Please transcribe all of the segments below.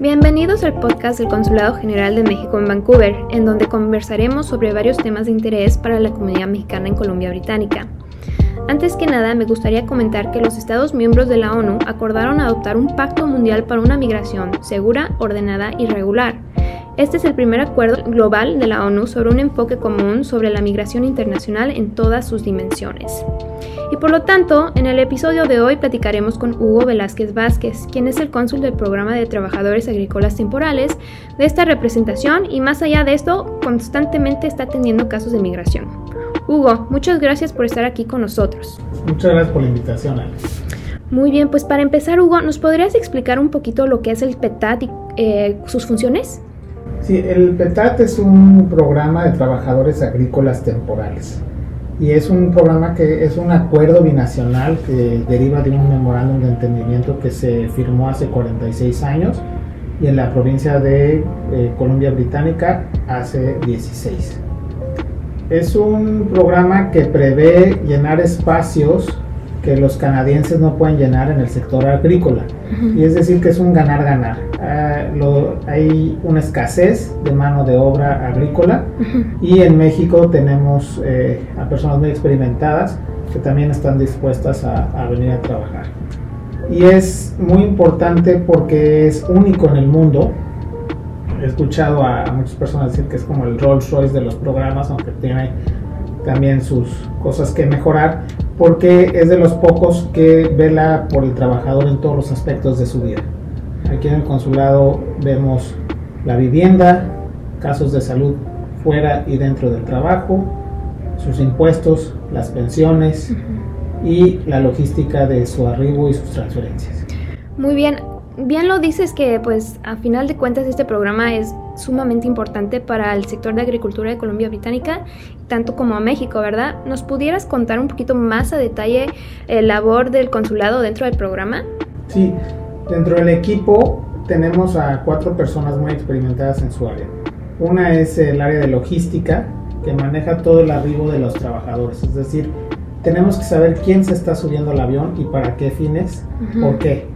Bienvenidos al podcast del Consulado General de México en Vancouver, en donde conversaremos sobre varios temas de interés para la comunidad mexicana en Colombia Británica. Antes que nada, me gustaría comentar que los Estados miembros de la ONU acordaron adoptar un pacto mundial para una migración segura, ordenada y regular. Este es el primer acuerdo global de la ONU sobre un enfoque común sobre la migración internacional en todas sus dimensiones. Y por lo tanto, en el episodio de hoy platicaremos con Hugo Velázquez Vázquez, quien es el cónsul del programa de trabajadores agrícolas temporales de esta representación y más allá de esto, constantemente está atendiendo casos de migración. Hugo, muchas gracias por estar aquí con nosotros. Muchas gracias por la invitación, Alex. Muy bien, pues para empezar, Hugo, ¿nos podrías explicar un poquito lo que es el PETAT y eh, sus funciones? Sí, el PETAT es un programa de trabajadores agrícolas temporales y es un programa que es un acuerdo binacional que deriva de un memorándum de entendimiento que se firmó hace 46 años y en la provincia de eh, Columbia Británica hace 16. Es un programa que prevé llenar espacios que los canadienses no pueden llenar en el sector agrícola. Y es decir, que es un ganar-ganar. Ah, hay una escasez de mano de obra agrícola y en México tenemos eh, a personas muy experimentadas que también están dispuestas a, venir a trabajar. Y es muy importante porque es único en el mundo. He escuchado a, a muchas personas decir que es como el Rolls Royce de los programas, aunque tiene también sus cosas que mejorar, porque es de los pocos que vela por el trabajador en todos los aspectos de su vida. Aquí en el consulado vemos la vivienda, casos de salud fuera y dentro del trabajo, sus impuestos, las pensiones y la logística de su arribo y sus transferencias. Muy bien, bien lo dices que pues a final de cuentas este programa es sumamente importante para el sector de agricultura de Colombia Británica, tanto como a México, ¿verdad? ¿Nos pudieras contar un poquito más a detalle el labor del consulado dentro del programa? Sí, dentro del equipo tenemos a cuatro personas muy experimentadas en su área. Una es el área de logística, que maneja todo el arribo de los trabajadores, es decir, tenemos que saber quién se está subiendo al avión y para qué fines, por qué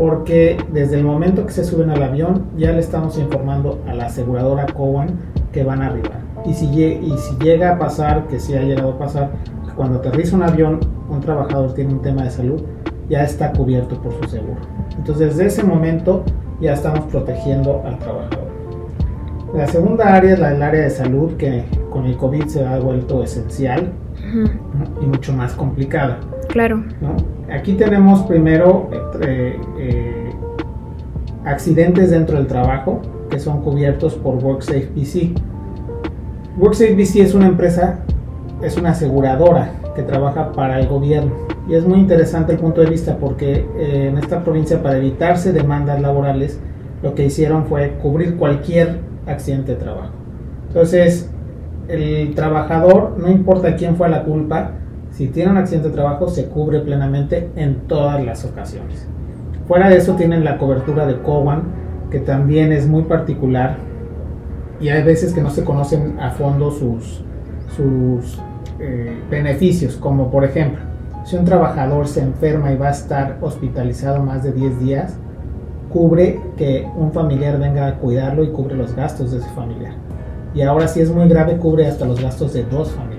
porque desde el momento que se suben al avión ya le estamos informando a la aseguradora Cowan que van a arribar. Y si, y si llega a pasar, que sí ha llegado a pasar, cuando aterriza un avión un trabajador tiene un tema de salud, ya está cubierto por su seguro. Entonces desde ese momento ya estamos protegiendo al trabajador. La segunda área es la del área de salud que con el COVID se ha vuelto esencial y mucho más complicada. Claro. Aquí tenemos primero eh, eh, accidentes dentro del trabajo que son cubiertos por WorkSafe BC. WorkSafe BC es una empresa, es una aseguradora que trabaja para el gobierno y es muy interesante el punto de vista porque eh, en esta provincia para evitarse demandas laborales lo que hicieron fue cubrir cualquier accidente de trabajo. Entonces, el trabajador, no importa quién fue la culpa, si tiene un accidente de trabajo se cubre plenamente en todas las ocasiones. Fuera de eso tienen la cobertura de Cowan, que también es muy particular y hay veces que no se conocen a fondo sus, sus eh, beneficios, como por ejemplo, si un trabajador se enferma y va a estar hospitalizado más de 10 días, cubre que un familiar venga a cuidarlo y cubre los gastos de ese familiar. Y ahora si es muy grave, cubre hasta los gastos de dos familiares.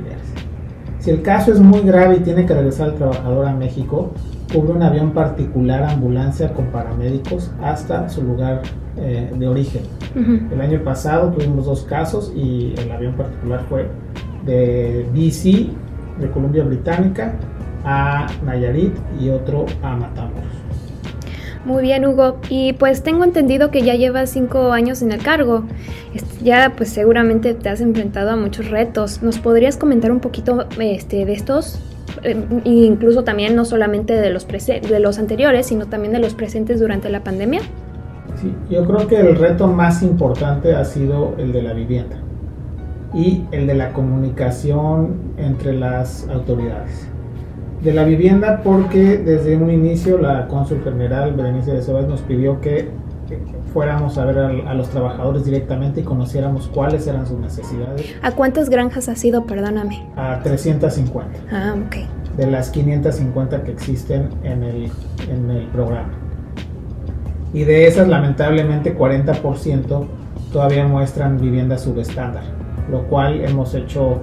Si el caso es muy grave y tiene que regresar el trabajador a México, cubre un avión particular, ambulancia con paramédicos hasta su lugar eh, de origen. El año pasado tuvimos dos casos y el avión particular fue de BC, de Columbia Británica, a Nayarit y otro a Matamoros. Muy bien, Hugo. Y pues tengo entendido que ya llevas cinco años en el cargo. Ya pues seguramente te has enfrentado a muchos retos. ¿Nos podrías comentar un poquito este, de estos? Eh, incluso también no solamente de los, de los anteriores, sino también de los presentes durante la pandemia. Sí, yo creo que el reto más importante ha sido el de la vivienda y el de la comunicación entre las autoridades de la vivienda porque desde un inicio la cónsul general Berenice de Sebas nos pidió que fuéramos a ver a, los trabajadores directamente y conociéramos cuáles eran sus necesidades. ¿A cuántas granjas has ido, perdóname? A 350. Ah, ok. De las 550 que existen en el, en el programa. Y de esas, lamentablemente, 40% todavía muestran viviendas subestándar, lo cual hemos hecho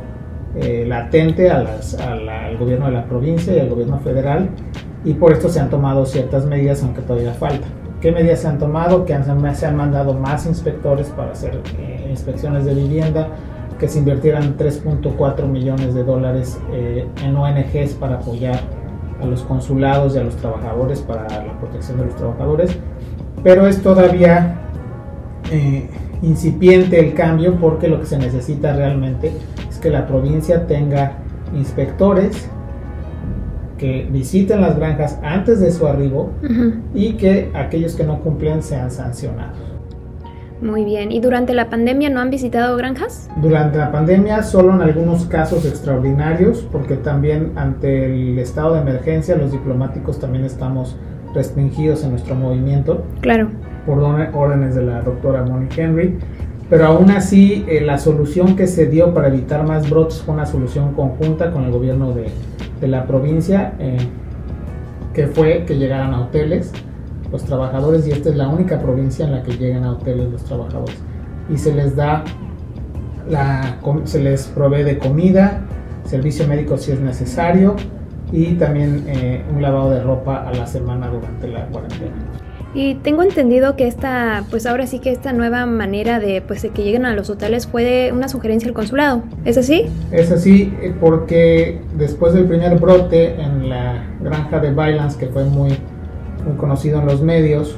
eh, latente a las, al gobierno de la provincia y al gobierno federal y por esto se han tomado ciertas medidas, aunque todavía falta. ¿Qué medidas se han tomado? Que han, se han mandado más inspectores para hacer eh, inspecciones de vivienda, que se invirtieran 3.4 millones de dólares eh, en ONGs para apoyar a los consulados y a los trabajadores para la protección de los trabajadores, pero es todavía eh, incipiente el cambio porque lo que se necesita realmente es que la provincia tenga inspectores que visiten las granjas antes de su arribo y que aquellos que no cumplen sean sancionados. Muy bien. ¿Y durante la pandemia no han visitado granjas? Durante la pandemia solo en algunos casos extraordinarios, porque también ante el estado de emergencia los diplomáticos también estamos restringidos en nuestro movimiento. Claro. Por órdenes de la doctora Monique Henry. Pero aún así, eh, la solución que se dio para evitar más brotes fue una solución conjunta con el gobierno de, de la provincia, eh, que fue que llegaran a hoteles los trabajadores y esta es la única provincia en la que llegan a hoteles los trabajadores. Y se les da la se les provee de comida servicio médico si es necesario y también eh, un lavado de ropa a la semana durante la cuarentena y tengo entendido que esta, pues ahora sí que esta nueva manera de, pues, de que lleguen a los hoteles fue una sugerencia del consulado. ¿Es así? Es así eh, porque después del primer brote en la granja de Bailance, que fue muy, muy conocido en los medios,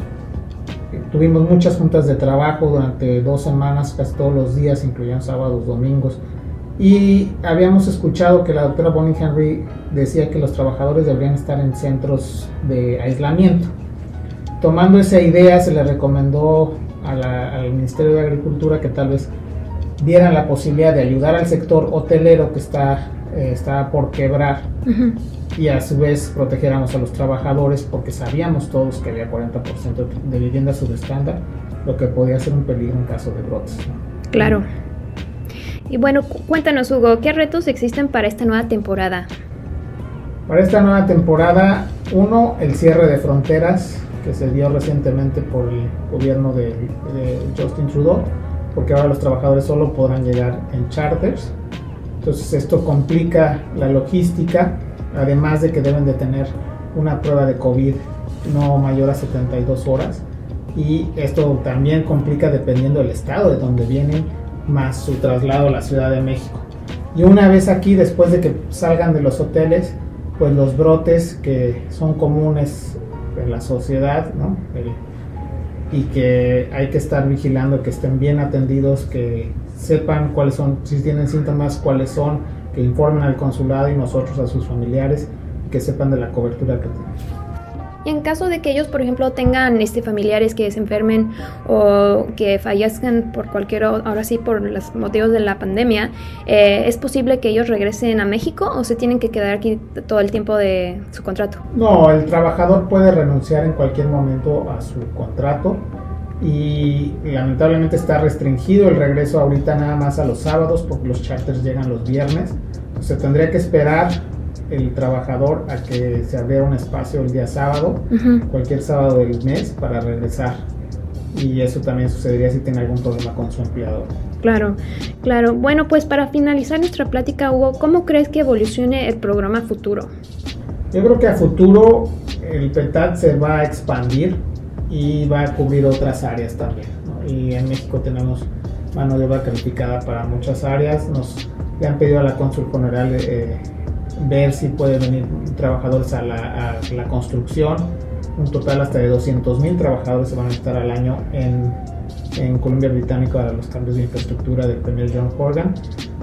eh, tuvimos muchas juntas de trabajo durante dos semanas, casi todos los días, incluyendo sábados, domingos. Y habíamos escuchado que la doctora Bonnie Henry decía que los trabajadores deberían estar en centros de aislamiento tomando esa idea se le recomendó al Ministerio de Agricultura que tal vez dieran la posibilidad de ayudar al sector hotelero que está, eh, por quebrar y a su vez protegiéramos a los trabajadores porque sabíamos todos que había 40% de vivienda subestándar, lo que podía ser un peligro en caso de brotes. Claro. Y bueno, cuéntanos Hugo, ¿qué retos existen para esta nueva temporada? Para esta nueva temporada, uno, el cierre de fronteras que se dio recientemente por el gobierno de, Justin Trudeau, porque ahora los trabajadores solo podrán llegar en charters. Entonces esto complica la logística, además de que deben de tener una prueba de COVID no mayor a 72 horas. Y esto también complica dependiendo del estado de donde vienen, más su traslado a la Ciudad de México. Y una vez aquí, después de que salgan de los hoteles, pues los brotes que son comunes en la sociedad, ¿no? y que hay que estar vigilando que estén bien atendidos, que sepan cuáles son, si tienen síntomas, cuáles son, que informen al consulado y nosotros a sus familiares, que sepan de la cobertura que tienen. Y en caso de que ellos, por ejemplo, tengan este, familiares que se enfermen o que fallezcan por cualquier, ahora sí, por los motivos de la pandemia, eh, ¿es posible que ellos regresen a México o se tienen que quedar aquí todo el tiempo de su contrato? No, el trabajador puede renunciar en cualquier momento a su contrato y lamentablemente está restringido el regreso ahorita nada más a los sábados porque los charters llegan los viernes. Se tendría que esperar el trabajador a que se abriera un espacio el día sábado, cualquier sábado del mes, para regresar. Y eso también sucedería si tiene algún problema con su empleador. Claro, claro. Bueno, pues para finalizar nuestra plática, Hugo, ¿cómo crees que evolucione el programa futuro? Yo creo que a futuro el PETAT se va a expandir y va a cubrir otras áreas también. Y en México tenemos mano de obra calificada para muchas áreas. Nos le han pedido a la Consul General eh, ver si pueden venir trabajadores a la, a construcción. Un total hasta de 200 mil trabajadores se van a estar al año en, en Colombia Británica para los cambios de infraestructura del Premier John Horgan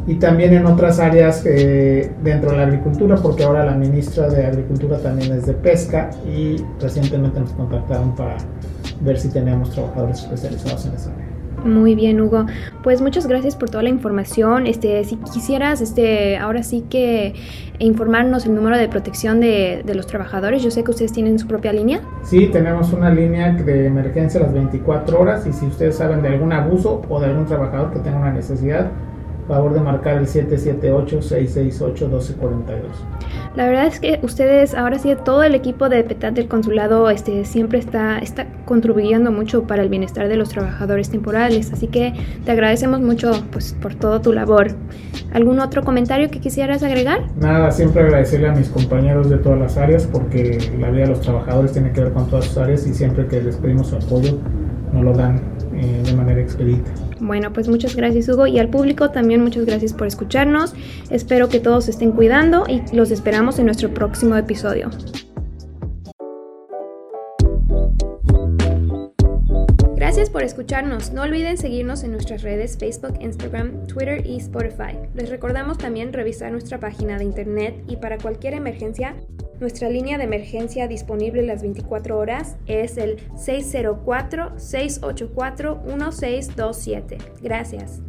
y también en otras áreas eh, dentro de la agricultura, porque ahora la ministra de Agricultura también es de pesca y recientemente nos contactaron para ver si tenemos trabajadores especializados en esa área. Muy bien, Hugo. Pues muchas gracias por toda la información. Este, si quisieras, este, ahora sí que informarnos el número de protección de, de, los trabajadores. Yo sé que ustedes tienen su propia línea. Sí, tenemos una línea de emergencia las 24 horas y si ustedes saben de algún abuso o de algún trabajador que tenga una necesidad, favor de marcar el 778-668-1242. La verdad es que ustedes, ahora sí, todo el equipo de PETAT del consulado este, siempre está, está contribuyendo mucho para el bienestar de los trabajadores temporales, así que te agradecemos mucho pues, por toda tu labor. ¿Algún otro comentario que quisieras agregar? Nada, siempre agradecerle a mis compañeros de todas las áreas porque la vida de los trabajadores tiene que ver con todas sus áreas y siempre que les pedimos su apoyo nos lo dan eh, de manera expedita. Bueno, pues muchas gracias Hugo y al público también muchas gracias por escucharnos. Espero que todos estén cuidando y los esperamos en nuestro próximo episodio. Gracias por escucharnos. No olviden seguirnos en nuestras redes Facebook, Instagram, Twitter y Spotify. Les recordamos también revisar nuestra página de internet y para cualquier emergencia, nuestra línea de emergencia disponible las 24 horas es el 604-684-1627. Gracias.